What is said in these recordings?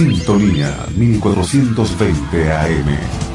Sintonía 1420 AM.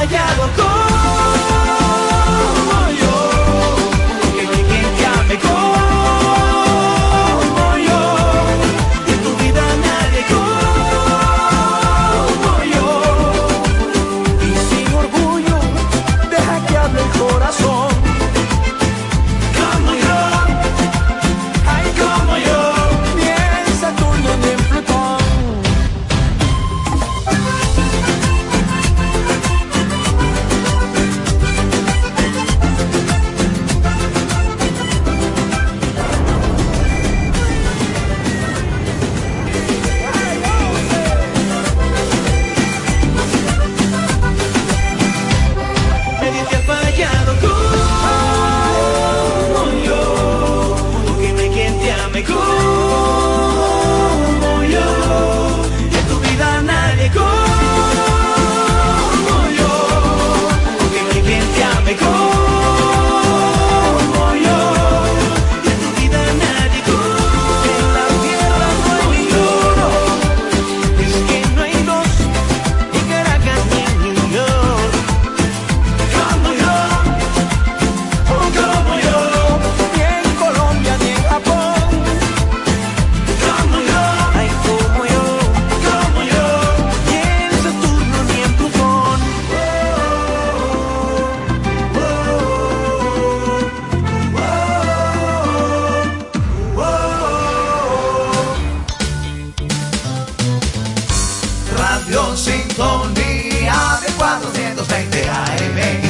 Fallado como Sintonía de 420 AM.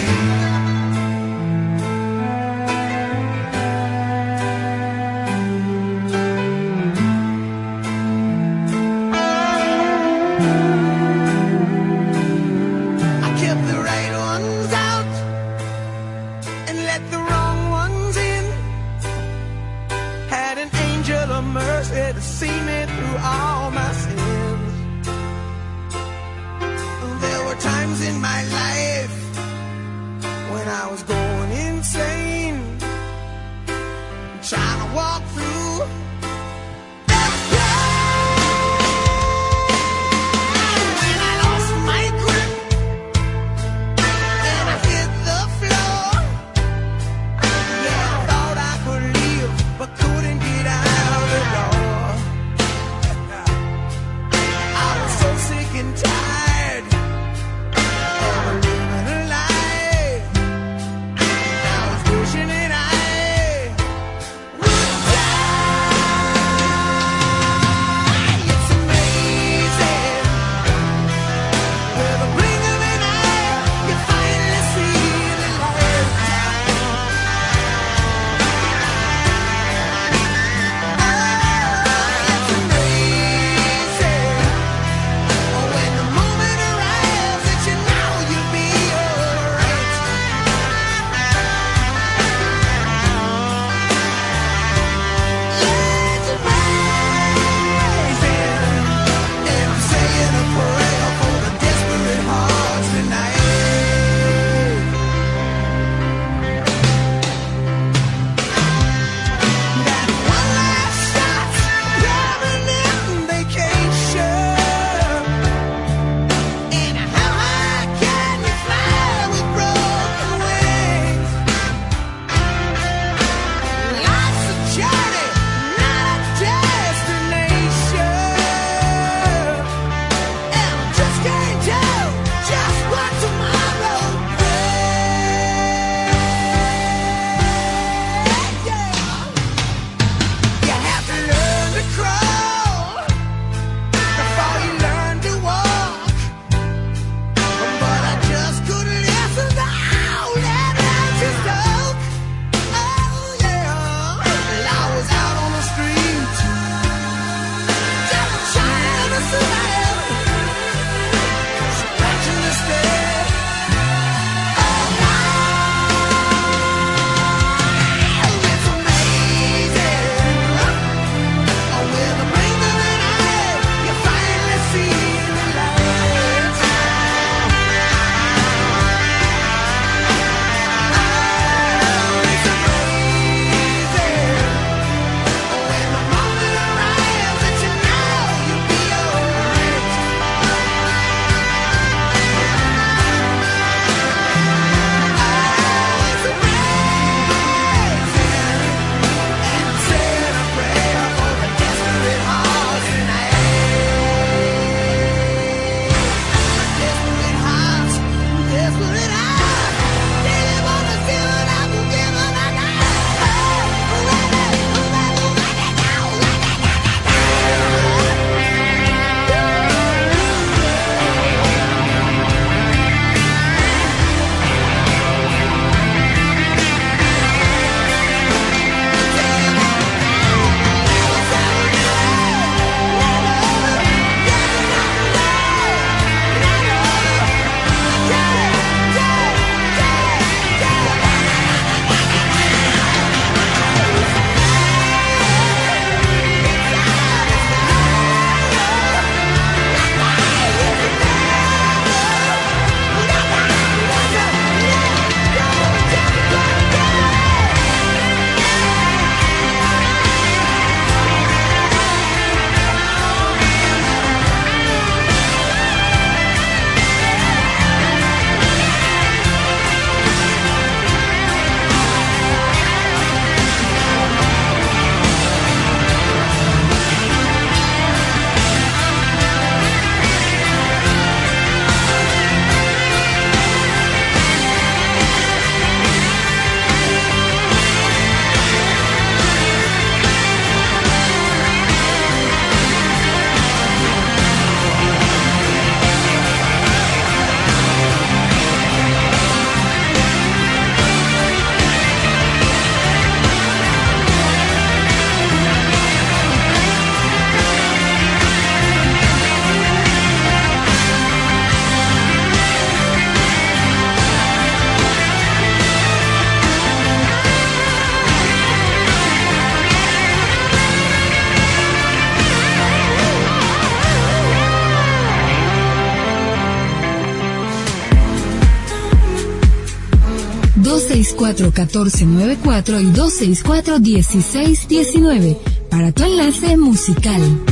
264-1494 y 264-1619 para tu enlace musical.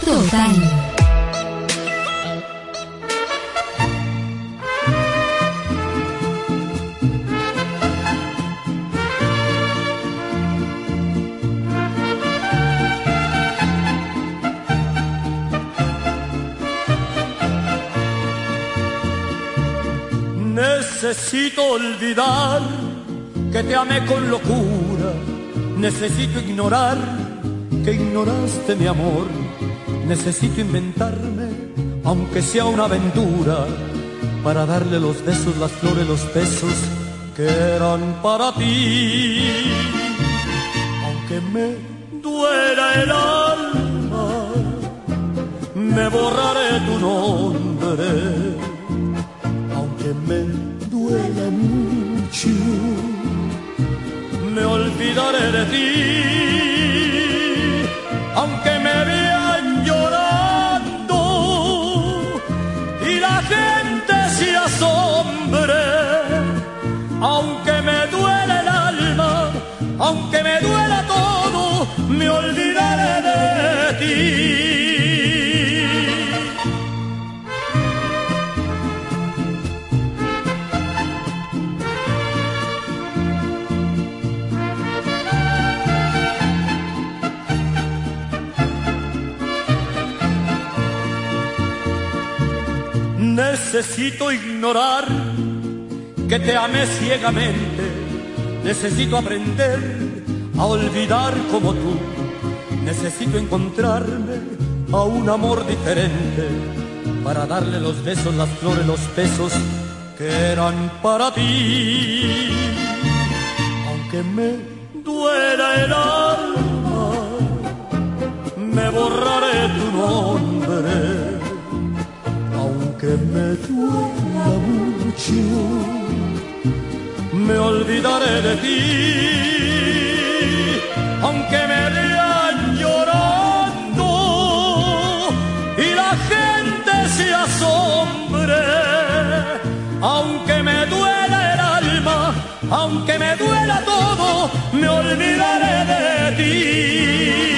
total. Necesito olvidar que te amé con locura. Necesito ignorar que ignoraste mi amor Necesito inventarme, aunque sea una aventura, para darle los besos, las flores, los besos que eran para ti. Aunque me duela el alma, me borraré tu nombre. Aunque me duela mucho, me olvidaré de ti. Necesito ignorar que te amé ciegamente. Necesito aprender a olvidar como tú. Necesito encontrarme a un amor diferente para darle los besos, las flores, los besos que eran para ti. Aunque me duela el alma, me borraré tu nombre. Aunque me duela mucho, me olvidaré de ti. Aunque me vean llorando y la gente se asombre, aunque me duela el alma, aunque me duela todo, me olvidaré de ti.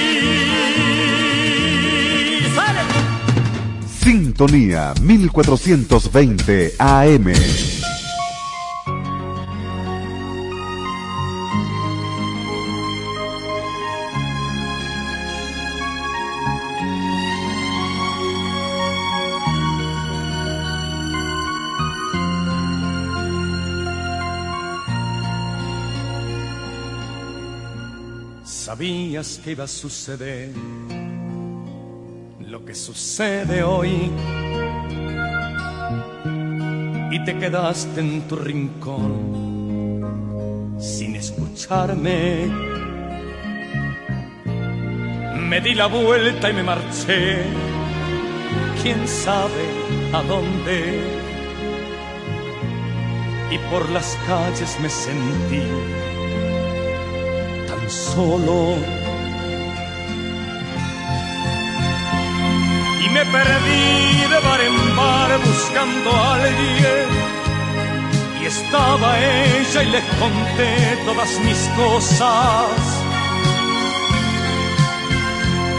Sintonía 1420 AM. Sabías que iba a suceder que sucede hoy y te quedaste en tu rincón sin escucharme. Me di la vuelta y me marché, quién sabe a dónde. Y por las calles me sentí tan solo. Y me perdí de bar en bar buscando a alguien. Y estaba ella y le conté todas mis cosas.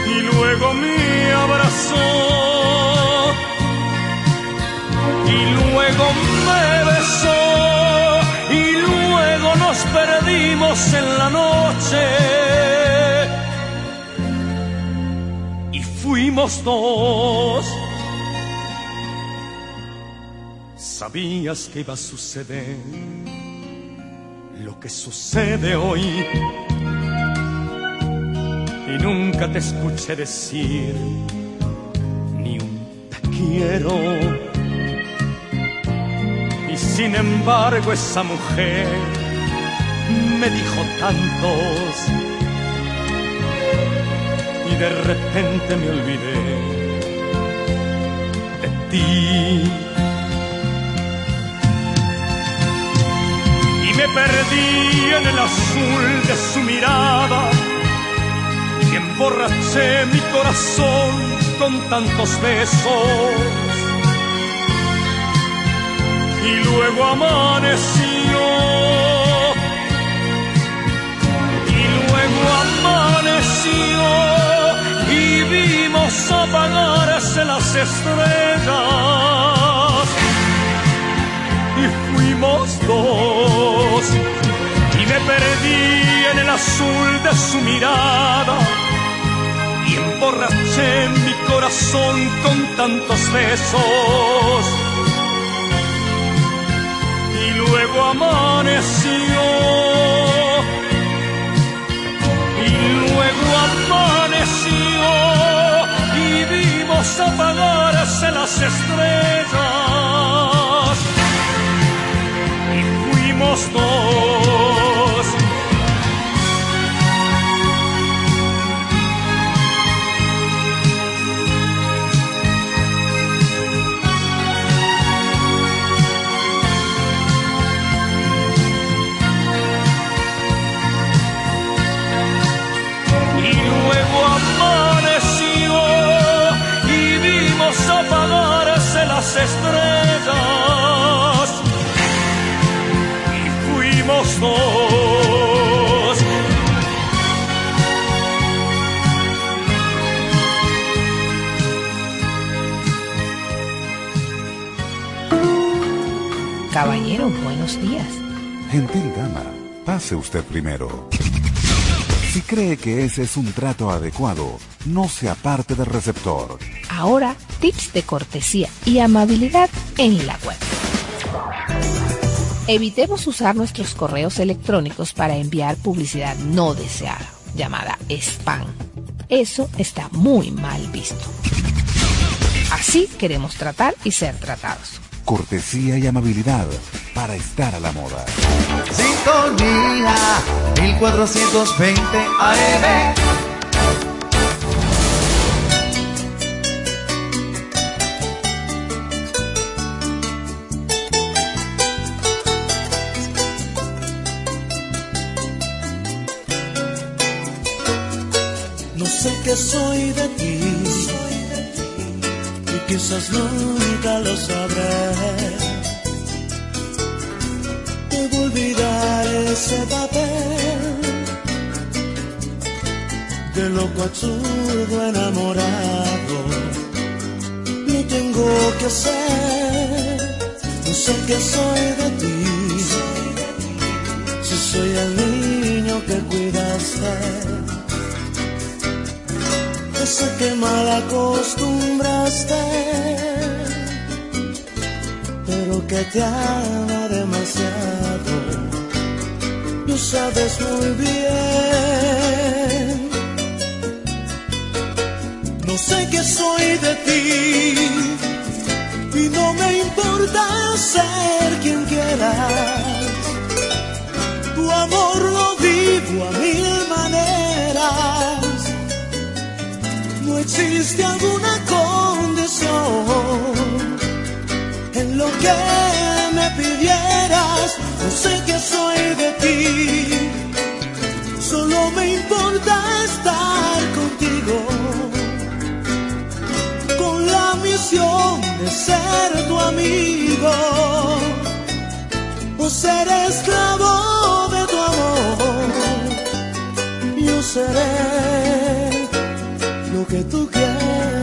Y luego me abrazó. Y luego me besó. Y luego nos perdimos en la noche. Fuimos dos. Sabías que iba a suceder lo que sucede hoy. Y nunca te escuché decir ni un te quiero. Y sin embargo esa mujer me dijo tantos y de repente me olvidé de ti. Y me perdí en el azul de su mirada y emborraché mi corazón con tantos besos. Y luego amaneció y luego amaneció y vimos apagarse las estrellas. Y fuimos dos y me perdí en el azul de su mirada. Y emborraché mi corazón con tantos besos. Y luego amaneció y vimos apagarse las estrellas y fuimos dos. Estrellas y fuimos dos. Caballero, buenos días. Gentil dama, pase usted primero. Si cree que ese es un trato adecuado, no se aparte del receptor. Ahora tips de cortesía y amabilidad en la web. Evitemos usar nuestros correos electrónicos para enviar publicidad no deseada, llamada spam. Eso está muy mal visto. Así queremos tratar y ser tratados. Cortesía y amabilidad para estar a la moda. Sintonía 1420 AM. Sé qué soy de ti y quizás nunca lo sabré. Debo olvidar ese papel de loco absurdo enamorado. No tengo que hacer, sé qué soy de ti. Si soy el niño que cuidaste ese que mal acostumbraste, pero que te ama demasiado. Tú sabes muy bien. No sé qué soy de ti y no me importa ser quien quieras. Tu amor lo vivo a mil maneras no existe alguna condición en lo que me pidieras. No sé qué soy de ti, solo me importa estar contigo con la misión de ser tu amigo o ser esclavo de tu amor. Yo seré que tú quieras.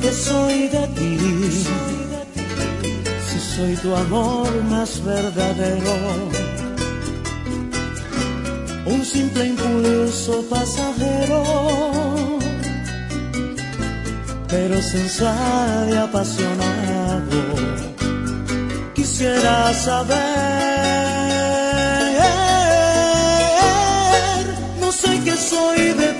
Qué soy de ti, si soy tu amor más verdadero, un simple impulso pasajero, pero sensual y apasionado. Quisiera saber, no sé qué soy de ti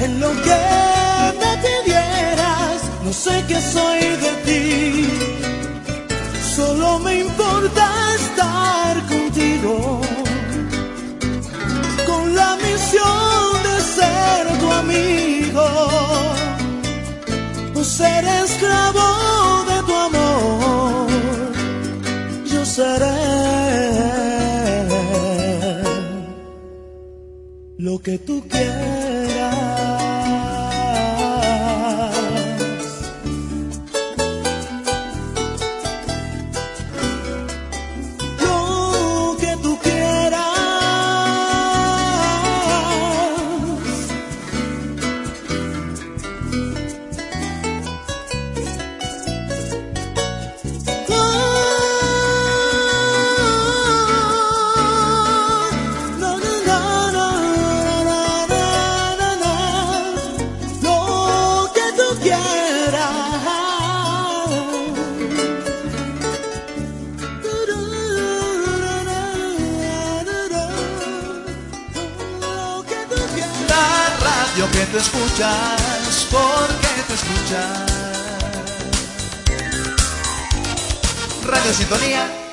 en lo que me pidieras. No sé qué soy de ti. Solo me importa estar contigo con la misión de ser tu amigo, o ser esclavo que tú quieras. Tú escuchas, porque te escuchas. Radio Sintonía.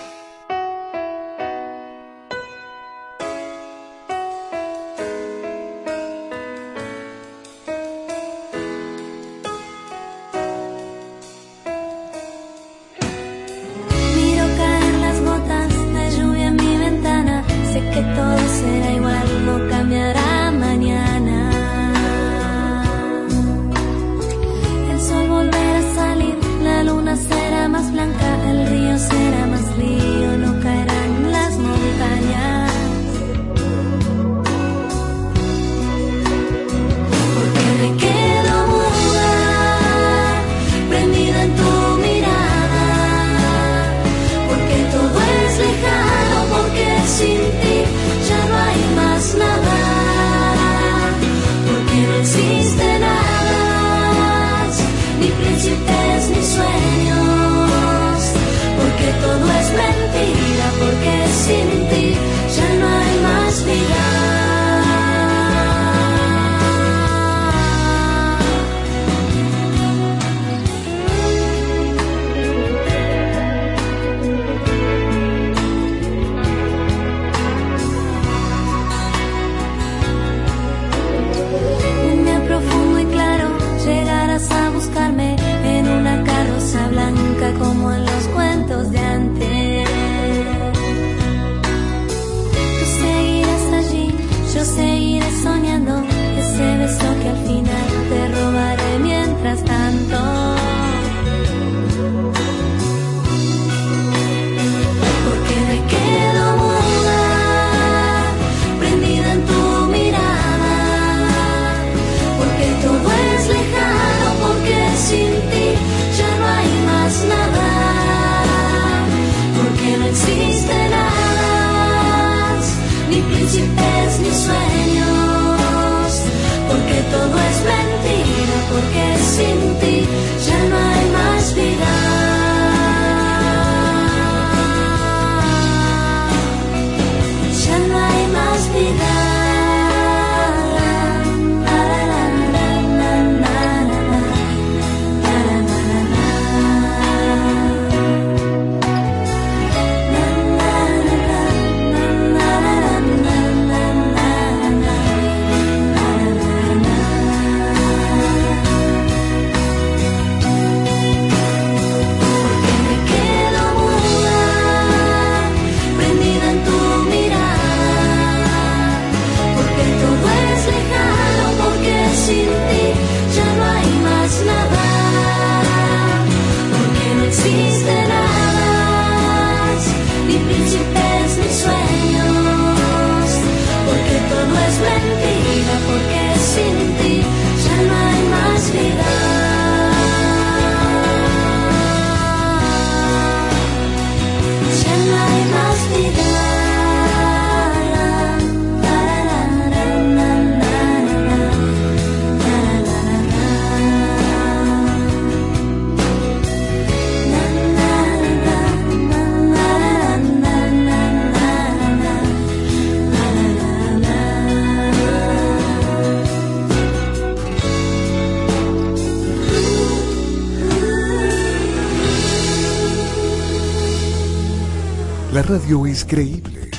radio es creíble,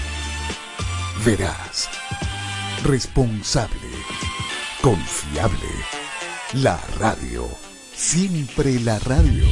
veraz, responsable, confiable. La radio, siempre la radio.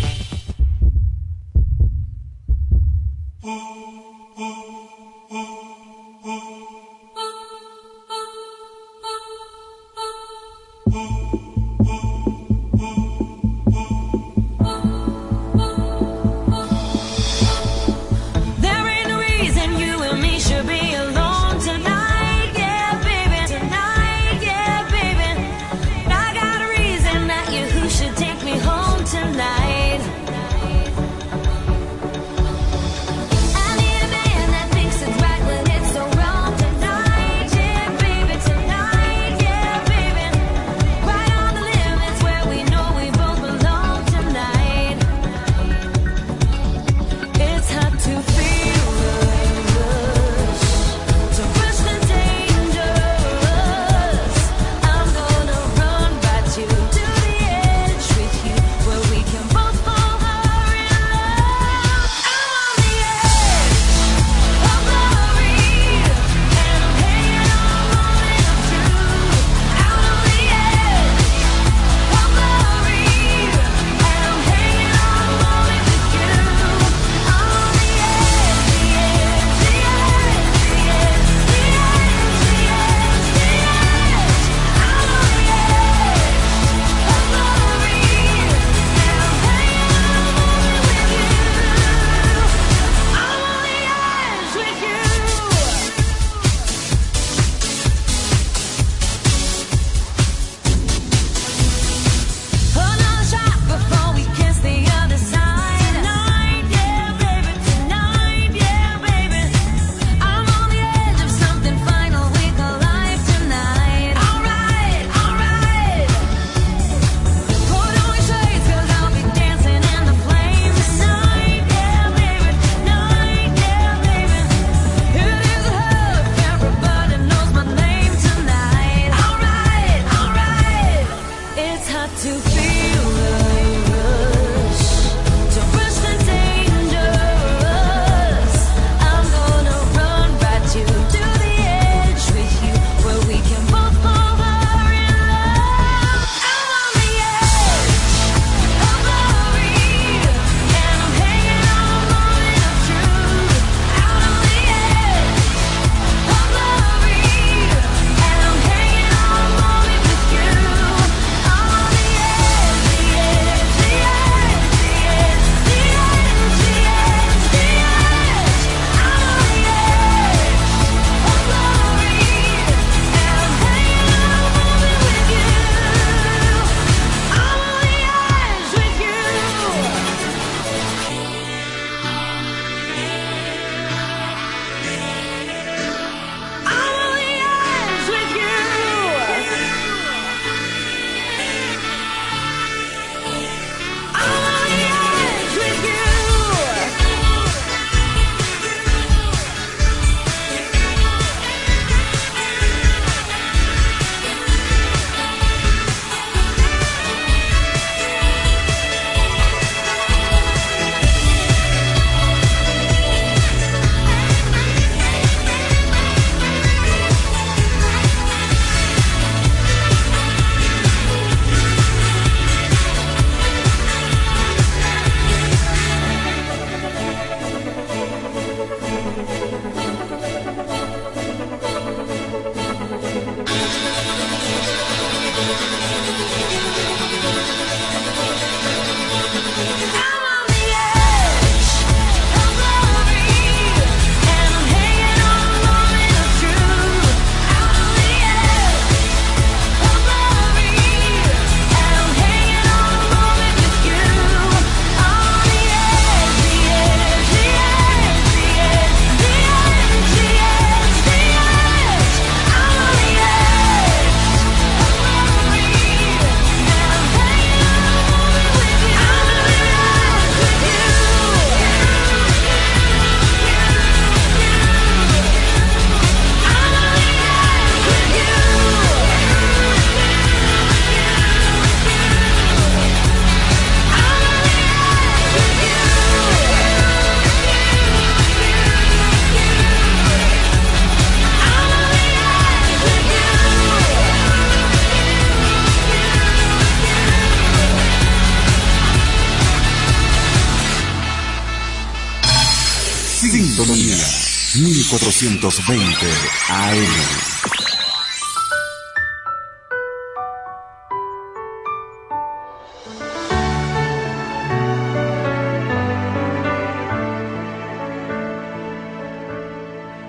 1420 AM.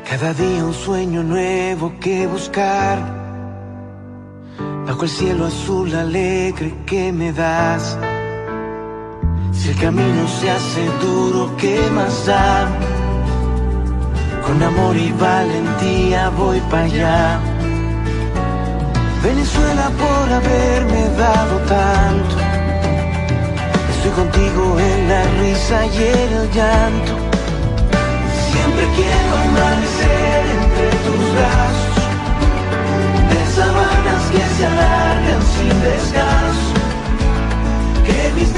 Cada día un sueño nuevo que buscar. Bajo el cielo azul alegre que me das. Si el camino se hace duro, ¿qué más da? Con amor y valentía voy para allá. Venezuela por haberme dado tanto. Estoy contigo en la risa y en el llanto. Siempre quiero amanecer entre tus brazos, de sabanas que se alargan sin descanso. Que mis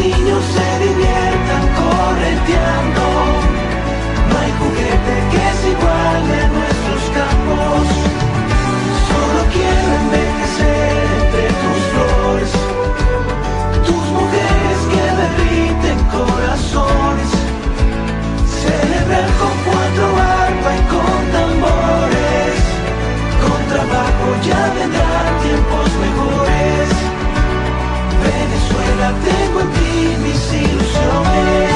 tengo en ti mis ilusiones.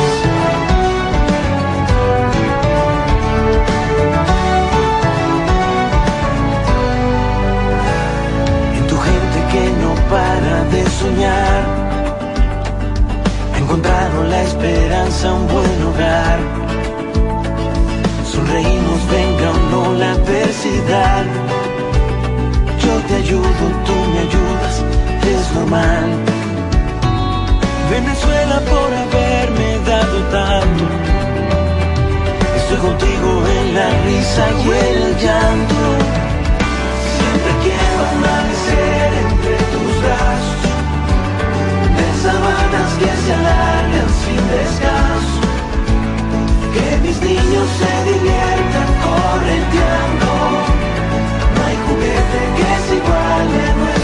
En tu gente que no para de soñar. Ha encontrado la esperanza, un buen hogar. Sonreímos, venga o no la adversidad. Yo te ayudo, tú me ayudas, es normal. Venezuela por haberme dado tanto. Estoy contigo en la risa y el llanto. Siempre quiero amanecer entre tus brazos. De sabanas que se alargan sin descanso. Que mis niños se diviertan correteando. No hay juguete que se iguale a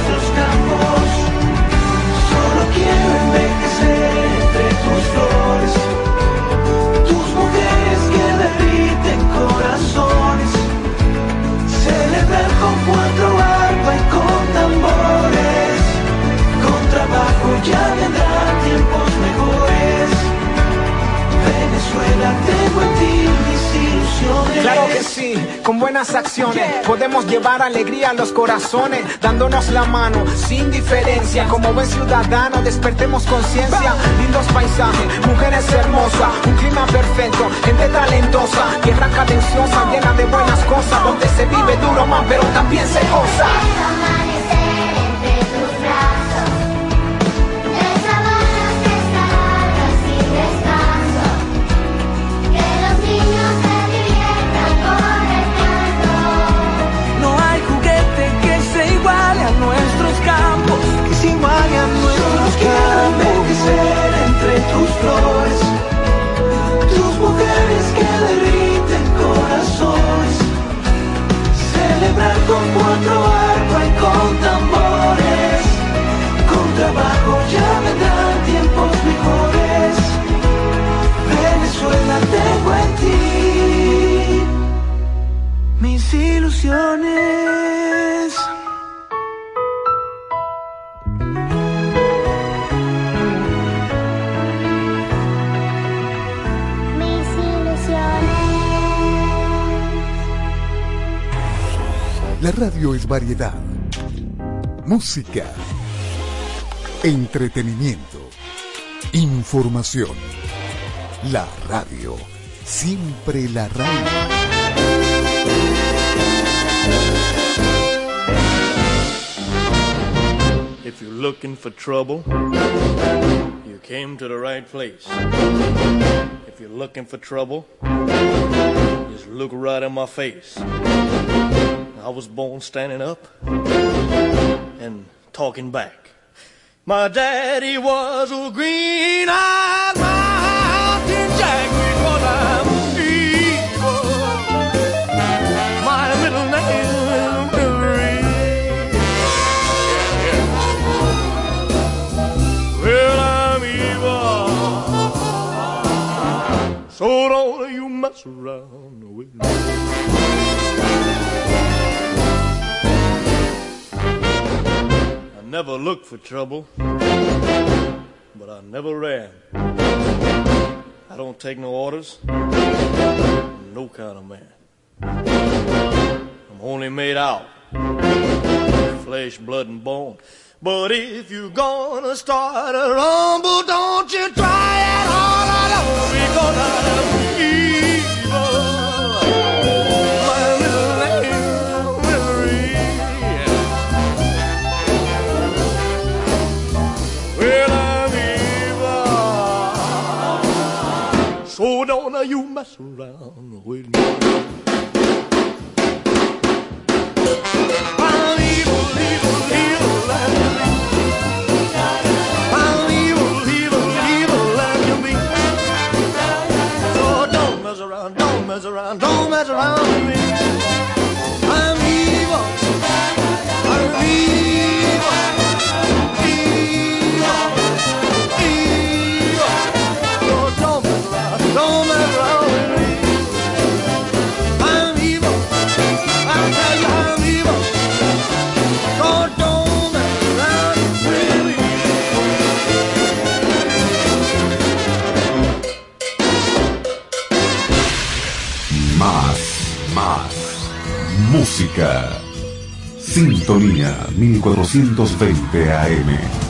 ya vendrán tiempos mejores. Venezuela, tengo en. Claro que sí, con buenas acciones podemos llevar alegría a los corazones, dándonos la mano sin diferencia. Como buen ciudadano, despertemos conciencia. Lindos paisajes, mujeres hermosas, un clima perfecto, gente talentosa, tierra cadenciosa, llena de buenas cosas, donde se vive duro más, pero también se goza. Con cuatro radio es variedad, música, entretenimiento, información. La radio, siempre la radio. If you're looking for trouble, you came to the right place. If you're looking for trouble, just look right in my face. I was born standing up and talking back. My daddy was a green-eyed mountain jack because I'm evil. My middle name is Billy. Well, I'm evil. So don't you mess around with me. Never looked for trouble, but I never ran. I don't take no orders, no kind of man. I'm only made out flesh, blood, and bone. But if you're gonna start a rumble, don't you try it all because I'm you mess around with me. And you mean. I'm evil, evil, evil, and you. So don't mess around, don't mess around, don't mess around with me. Música. Sintonía 1420 AM.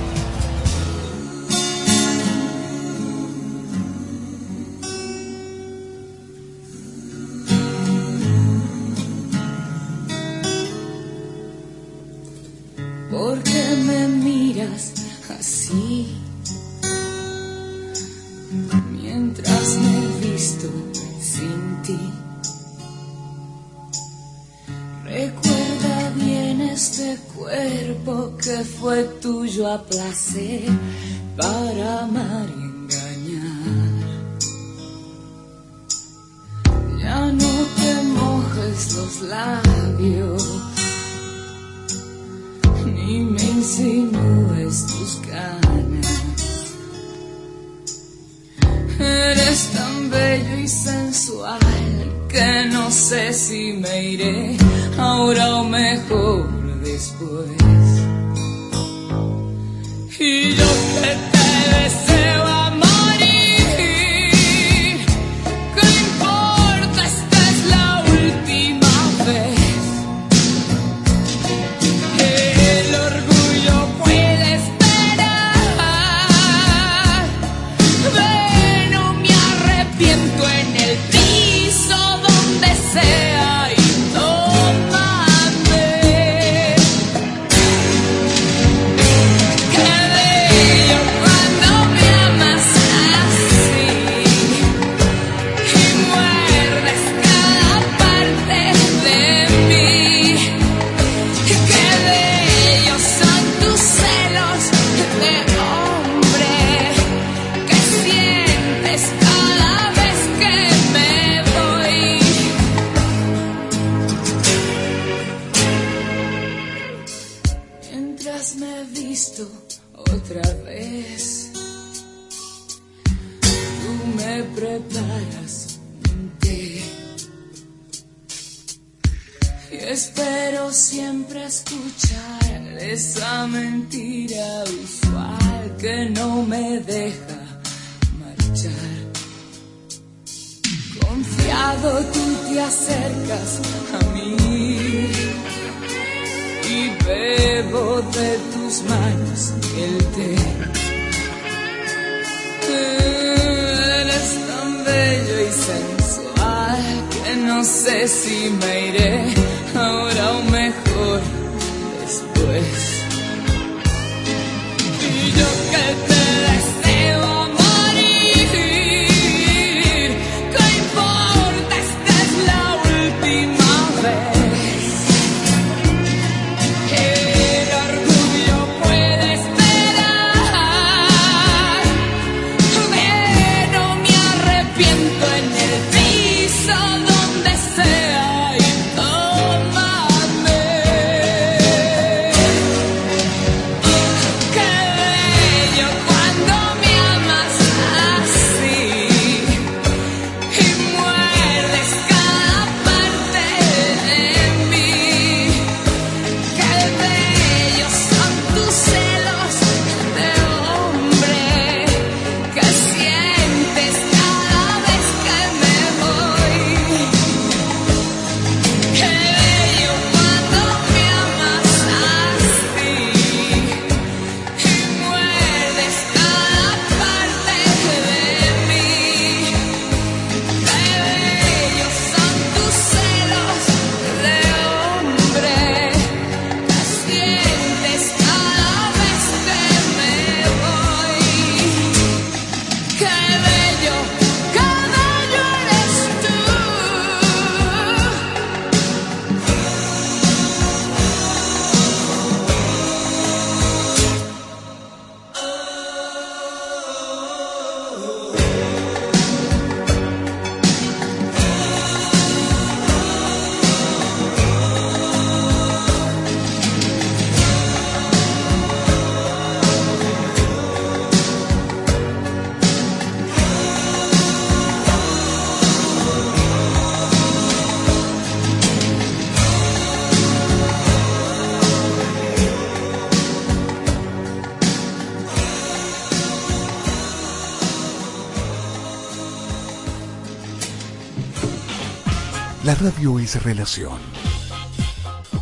Recuerda bien este cuerpo que fue tuyo a placer para amar y engañar. Ya no te mojes los labios ni me insinúes tus ganas. Eres tan bello y sensual que no sé si me iré ahora o mejor después. Y yo que te deseo de tus manos el té. Eres tan bello y sensual que no sé si me iré radio es relación,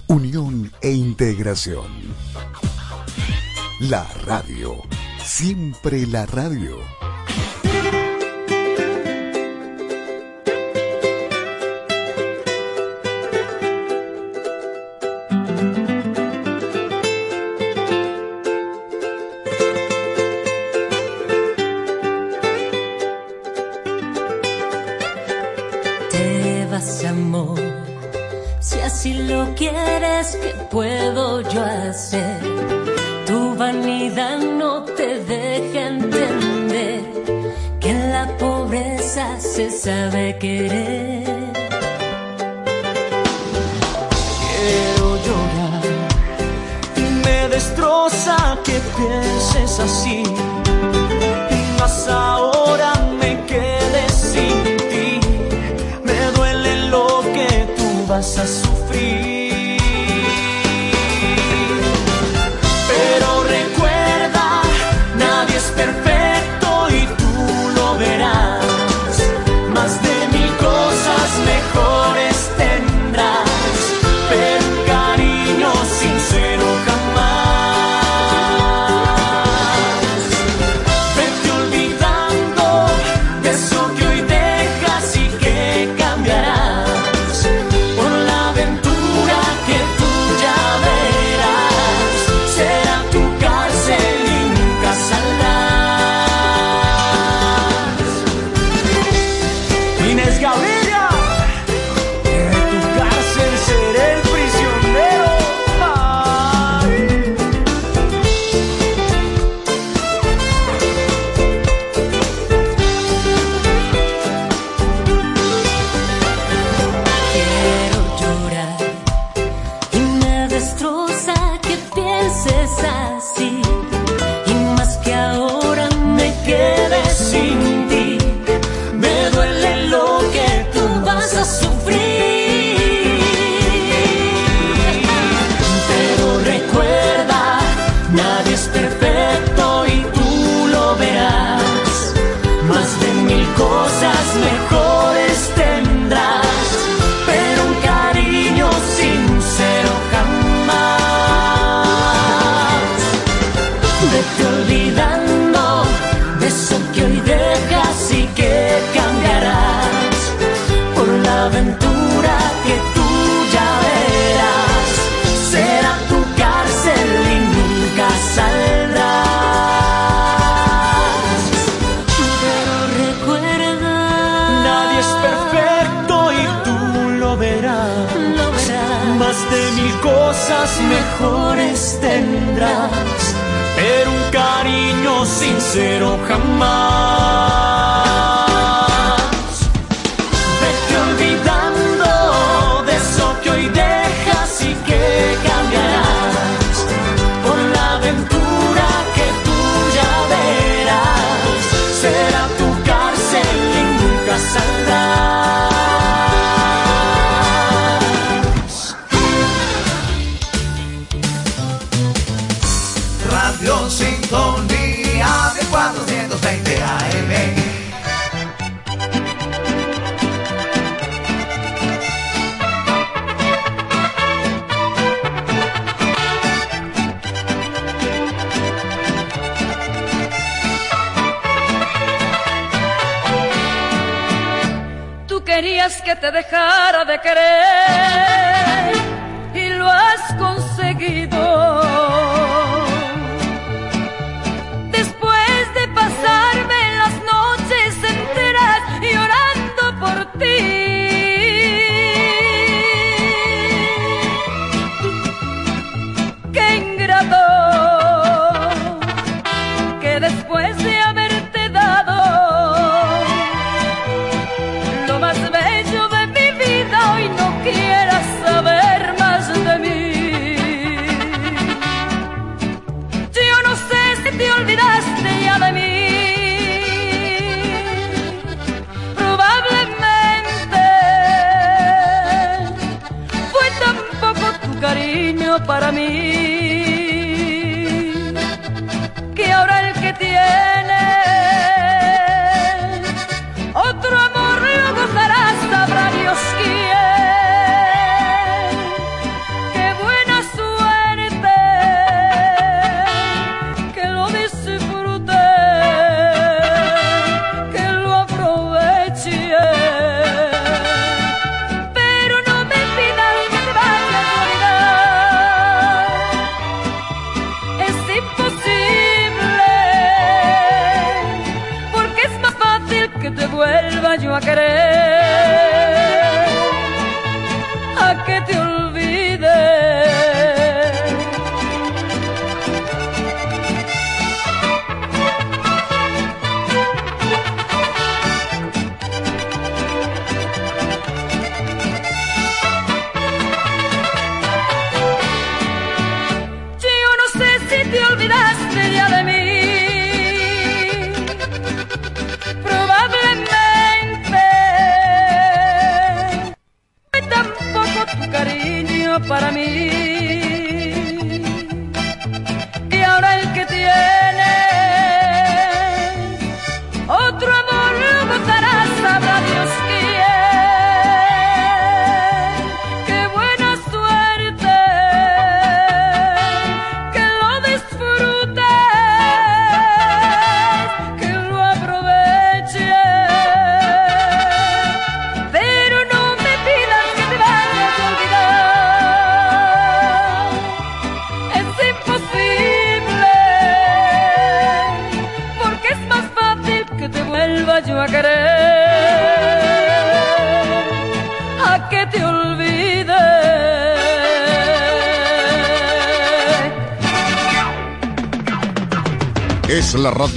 unión e integración. La radio, siempre la radio.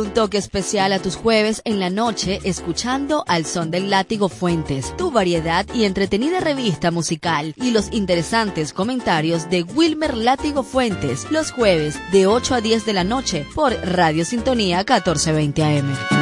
Un toque especial a tus jueves en la noche escuchando Al Son del Látigo Fuentes, tu variedad y entretenida revista musical y los interesantes comentarios de Wilmer Látigo Fuentes los jueves de 8 a 10 de la noche por Radio Sintonía 1420 AM.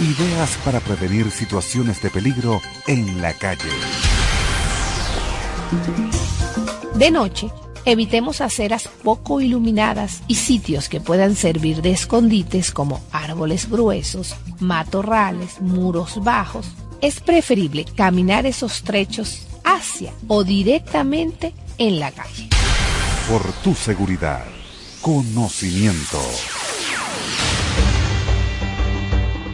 Ideas para prevenir situaciones de peligro en la calle. De noche, evitemos aceras poco iluminadas y sitios que puedan servir de escondites como árboles gruesos, matorrales, muros bajos. Es preferible caminar esos trechos hacia o directamente en la calle. Por tu seguridad, conocimiento.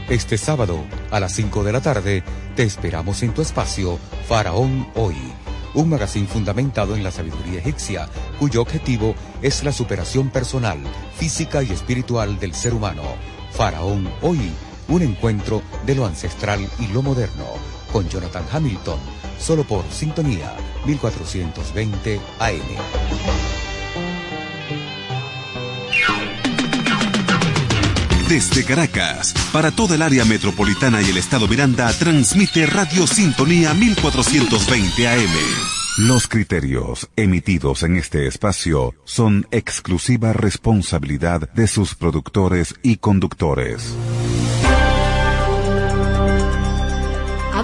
Este sábado, a las 5 de la tarde, te esperamos en tu espacio Faraón Hoy, un magazine fundamentado en la sabiduría egipcia, cuyo objetivo es la superación personal, física y espiritual del ser humano. Faraón Hoy, un encuentro de lo ancestral y lo moderno, con Jonathan Hamilton, solo por Sintonía 1420 AM. Desde Caracas, para toda el área metropolitana y el estado Miranda, transmite Radio Sintonía 1420 AM. Los criterios emitidos en este espacio son exclusiva responsabilidad de sus productores y conductores.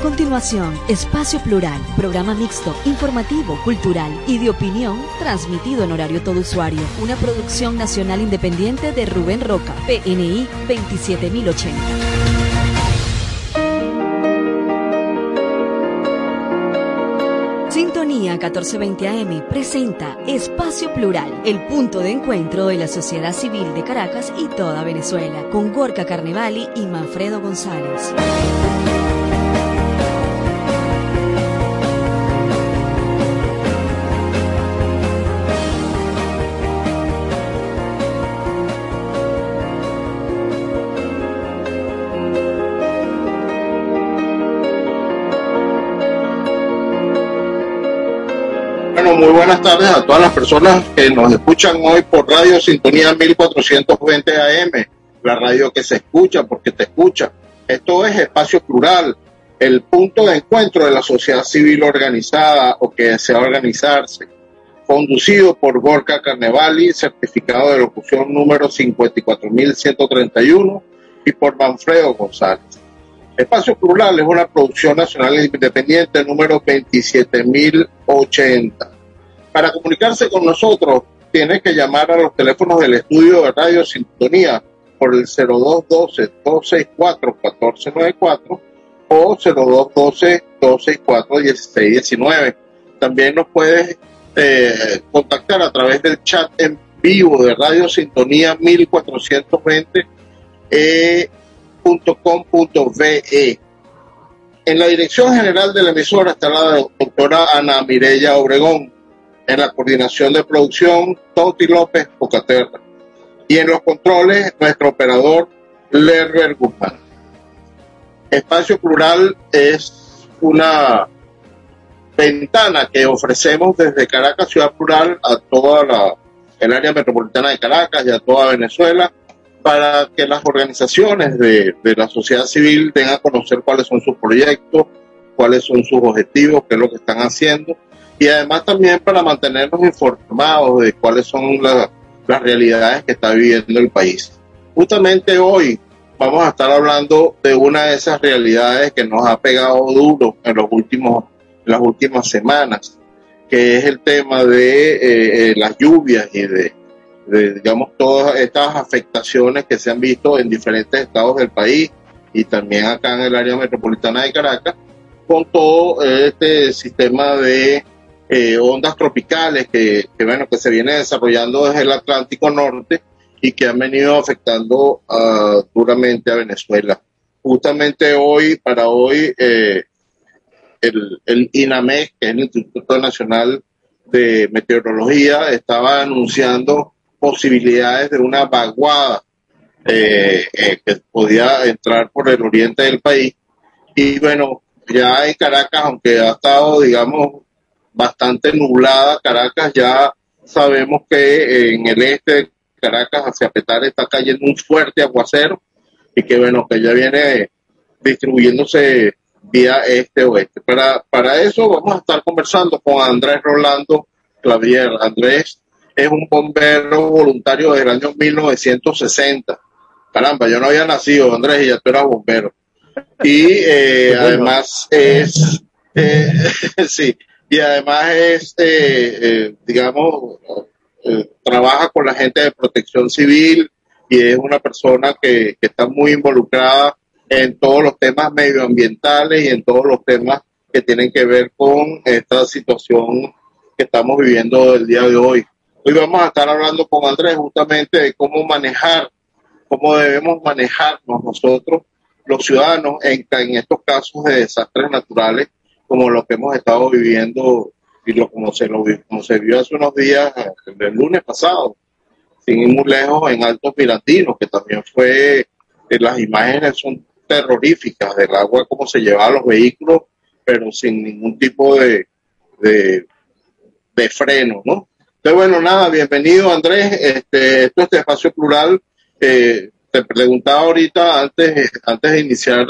Continuación, Espacio Plural, programa mixto, informativo, cultural y de opinión, transmitido en horario todo usuario. Una producción nacional independiente de Rubén Roca, PNI 27080. Sintonía 1420 AM presenta Espacio Plural, el punto de encuentro de la sociedad civil de Caracas y toda Venezuela, con Gorka Carnevali y Manfredo González. Muy buenas tardes a todas las personas que nos escuchan hoy por Radio Sintonía 1420 AM, la radio que se escucha porque te escucha. Esto es Espacio Plural, el punto de encuentro de la sociedad civil organizada o que desea organizarse, conducido por Gorka Carnevali, certificado de locución número 54131 y por Manfredo González. Espacio Plural es una producción nacional independiente número 27080. Para comunicarse con nosotros, tiene que llamar a los teléfonos del estudio de Radio Sintonía por el 0212-264-1494 o 0212-264-1619. También nos puedes eh, contactar a través del chat en vivo de Radio Sintonía 1420 eh. En la dirección general de la emisora está la doctora Ana Mireya Obregón. En la coordinación de producción, Toti López Pocaterra. Y en los controles, nuestro operador, Lerber Guzmán. Espacio Plural es una ventana que ofrecemos desde Caracas, Ciudad Plural, a toda la, el área metropolitana de Caracas y a toda Venezuela para que las organizaciones de, de, la sociedad civil den a conocer cuáles son sus proyectos, cuáles son sus objetivos, qué es lo que están haciendo, y además también para mantenernos informados de cuáles son la, las realidades que está viviendo el país. Justamente hoy vamos a estar hablando de una de esas realidades que nos ha pegado duro en, los últimos, las últimas semanas, que es el tema de eh, eh, las lluvias y de, de, digamos, todas estas afectaciones que se han visto en diferentes estados del país y también acá en el área metropolitana de Caracas, con todo este sistema de eh, ondas tropicales que, bueno, que se viene desarrollando desde el Atlántico Norte y que han venido afectando uh, duramente a Venezuela. Justamente hoy, para hoy, eh, el, el INAMEC, que es el Instituto Nacional de Meteorología, estaba anunciando posibilidades de una vaguada eh, que podía entrar por el oriente del país. Y bueno, ya en Caracas, aunque ha estado, digamos, bastante nublada Caracas, ya sabemos que en el este de Caracas, hacia Petare, está cayendo un fuerte aguacero y que bueno, que ya viene distribuyéndose vía este-oeste. Para, para eso vamos a estar conversando con Andrés Rolando Clavier. Andrés es un bombero voluntario del año 1960. Caramba, yo no había nacido, Andrés, y ya tú eras bombero. Y eh, además es, eh, sí, y además es, eh, eh digamos, eh, trabaja con la gente de protección civil y es una persona que, que está muy involucrada en todos los temas medioambientales y en todos los temas que tienen que ver con esta situación que estamos viviendo el día de hoy. Hoy vamos a estar hablando con Andrés justamente de cómo manejar, cómo debemos manejarnos nosotros, los ciudadanos, en, en estos casos de desastres naturales, como lo que hemos estado viviendo y lo como se, lo, como se vio hace unos días, el lunes pasado, sin ir muy lejos, en Altos Pirantinos, que también fue, eh, las imágenes son terroríficas del agua, como se llevaba los vehículos, pero sin ningún tipo de, de, de freno, ¿no? Entonces, bueno, nada, bienvenido Andrés. Este, esto es espacio plural. Eh, te preguntaba ahorita, antes, antes de iniciar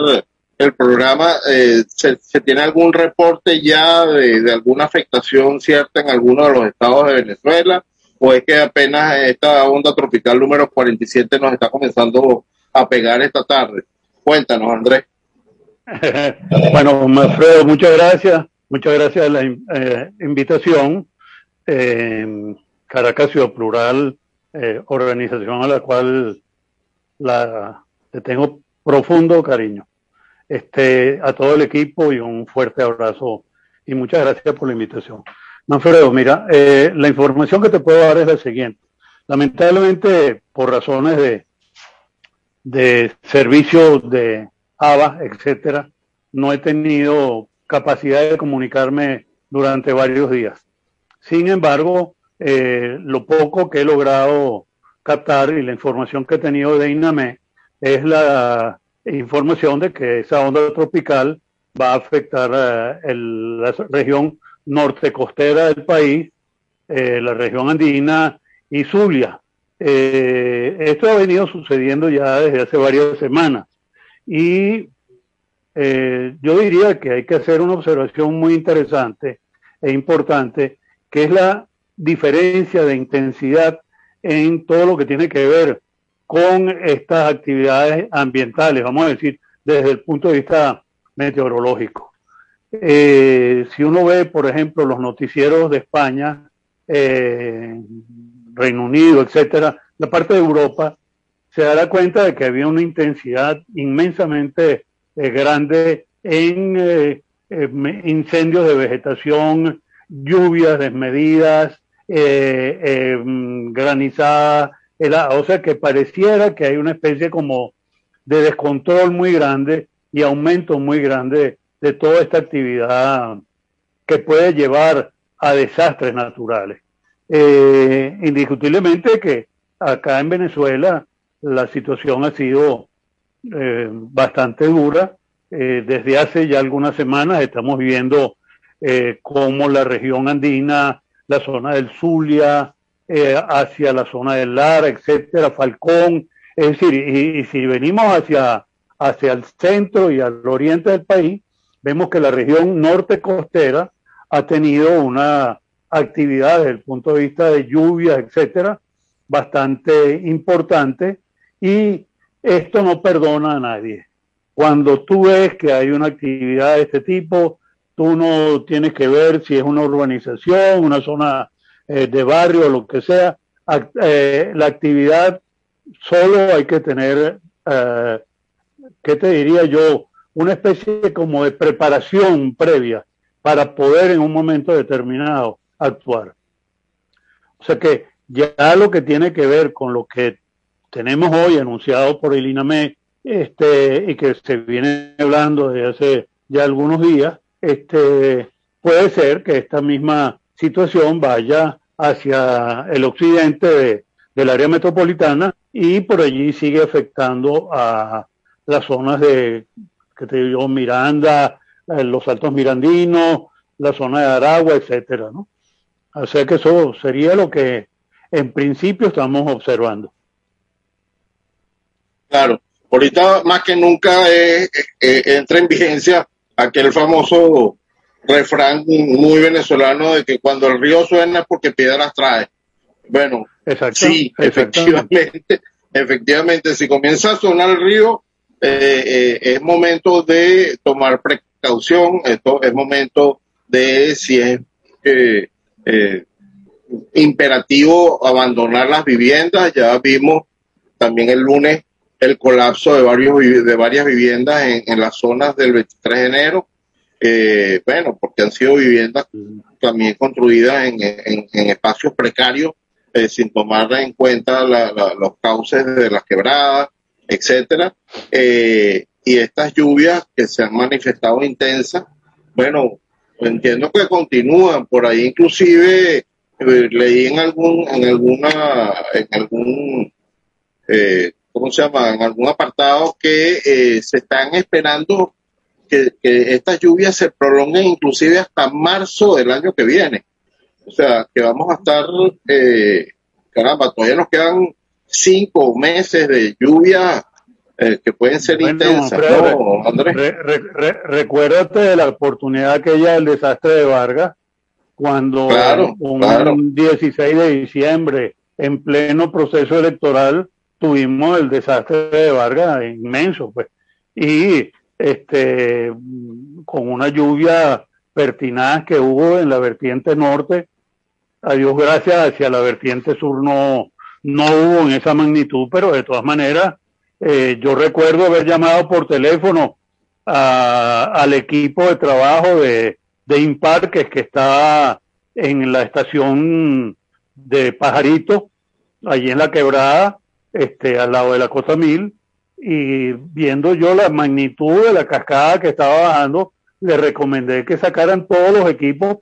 el programa, eh, ¿se, ¿se, tiene algún reporte ya de, alguna afectación cierta en alguno de los estados de Venezuela? ¿O es que apenas esta onda tropical número 47 nos está comenzando a pegar esta tarde? Cuéntanos, Andrés. bueno, Alfredo, muchas gracias. Muchas gracias por la eh, invitación eh, Caracas Ciudad Plural, eh, organización a la cual la, le tengo profundo cariño. Este, a todo el equipo y un fuerte abrazo y muchas gracias por la invitación. Manfredo, mira, eh, la información que te puedo dar es la siguiente. Lamentablemente, por razones de, de servicio de ABA, etcétera, no he tenido capacidad de comunicarme durante varios días. Sin embargo, eh, lo poco que he logrado captar y la información que he tenido de INAME es la información de que esa onda tropical va a afectar uh, la región norte costera del país, eh, la región andina y Zulia. Eh, esto ha venido sucediendo ya desde hace varias semanas y yo diría que hay que hacer una observación muy interesante e importante que es la diferencia de intensidad en todo lo que tiene que ver con estas actividades ambientales, vamos a decir, desde el punto de vista meteorológico. Eh, si uno ve, por ejemplo, los noticieros de España, eh, Reino Unido, etcétera, la parte de Europa, se dará cuenta de que había una intensidad inmensamente eh, grande en incendios de vegetación, lluvias desmedidas, mm, granizadas, o sea que pareciera que hay una especie como de descontrol muy grande y aumento muy grande de toda esta actividad que puede llevar a desastres naturales. Eh, indiscutiblemente que acá en Venezuela la situación ha sido eh, bastante dura. Eh, desde hace ya algunas semanas estamos viendo cómo la región andina, la zona del Zulia, eh, hacia la zona del Lara, etcétera, Falcón, es decir, y, y si venimos hacia, hacia el centro y al oriente del país, vemos que la región norte costera ha tenido una actividad desde el punto de vista de lluvias, etcétera, bastante importante y esto no perdona a nadie. Cuando tú ves que hay una actividad de este tipo, tú no tienes que ver si es una urbanización, una zona eh, de barrio, lo que sea. Eh, la actividad solo hay que tener, eh, ¿qué te diría yo? Una especie como de preparación previa para poder en un momento determinado actuar. O sea que ya lo que tiene que ver con lo que tenemos hoy anunciado por el INAME este, y que se viene hablando desde hace ya algunos días, este, puede ser que esta misma situación vaya hacia el occidente de- del área metropolitana y por allí sigue afectando a las zonas de, que te digo, Miranda, eh, los Altos Mirandinos, la zona de Aragua, etcétera, ¿no? O sea que eso sería lo que en principio estamos observando. Claro, ahorita más que nunca eh, eh, entra en vigencia aquel famoso refrán muy venezolano de que cuando el río suena es porque piedras trae. Bueno, Exacto, sí, efectivamente, efectivamente, si comienza a sonar el río, eh, eh, es momento de tomar precaución, esto es momento de si es eh, imperativo abandonar las viviendas, ya vimos también el lunes el colapso de varios de varias viviendas en, en las zonas del 23 de enero. Eh, bueno, porque han sido viviendas también construidas en, en- espacios precarios, eh, sin tomar en cuenta la- la- los cauces de las quebradas, etcétera. Eh, y estas lluvias que se han manifestado intensas, bueno, entiendo que continúan por ahí, inclusive eh, leí en algún, en alguna, en algún ¿cómo se llama? En algún apartado que se están esperando que, que estas lluvias se prolonguen inclusive hasta marzo del año que viene. O sea, que vamos a estar, eh, caramba, todavía nos quedan cinco meses de lluvia eh, que pueden ser Bueno, intensas, Alfredo, ¿no, Andrés? re- re- re- recuérdate de la oportunidad aquella del desastre de Vargas, cuando Claro, un claro. 16 de diciembre, en pleno proceso electoral, tuvimos el desastre de Vargas inmenso, pues. Y este con una lluvia pertinaz que hubo en la vertiente norte, a Dios gracias, hacia la vertiente sur no, no hubo en esa magnitud, pero de todas maneras, eh, yo recuerdo haber llamado por teléfono a- al equipo de trabajo de, de Imparques que está en la estación de Pajarito, allí en la quebrada, este, al lado de la Cosa Mil, y viendo yo la magnitud de la cascada que estaba bajando, le recomendé que sacaran todos los equipos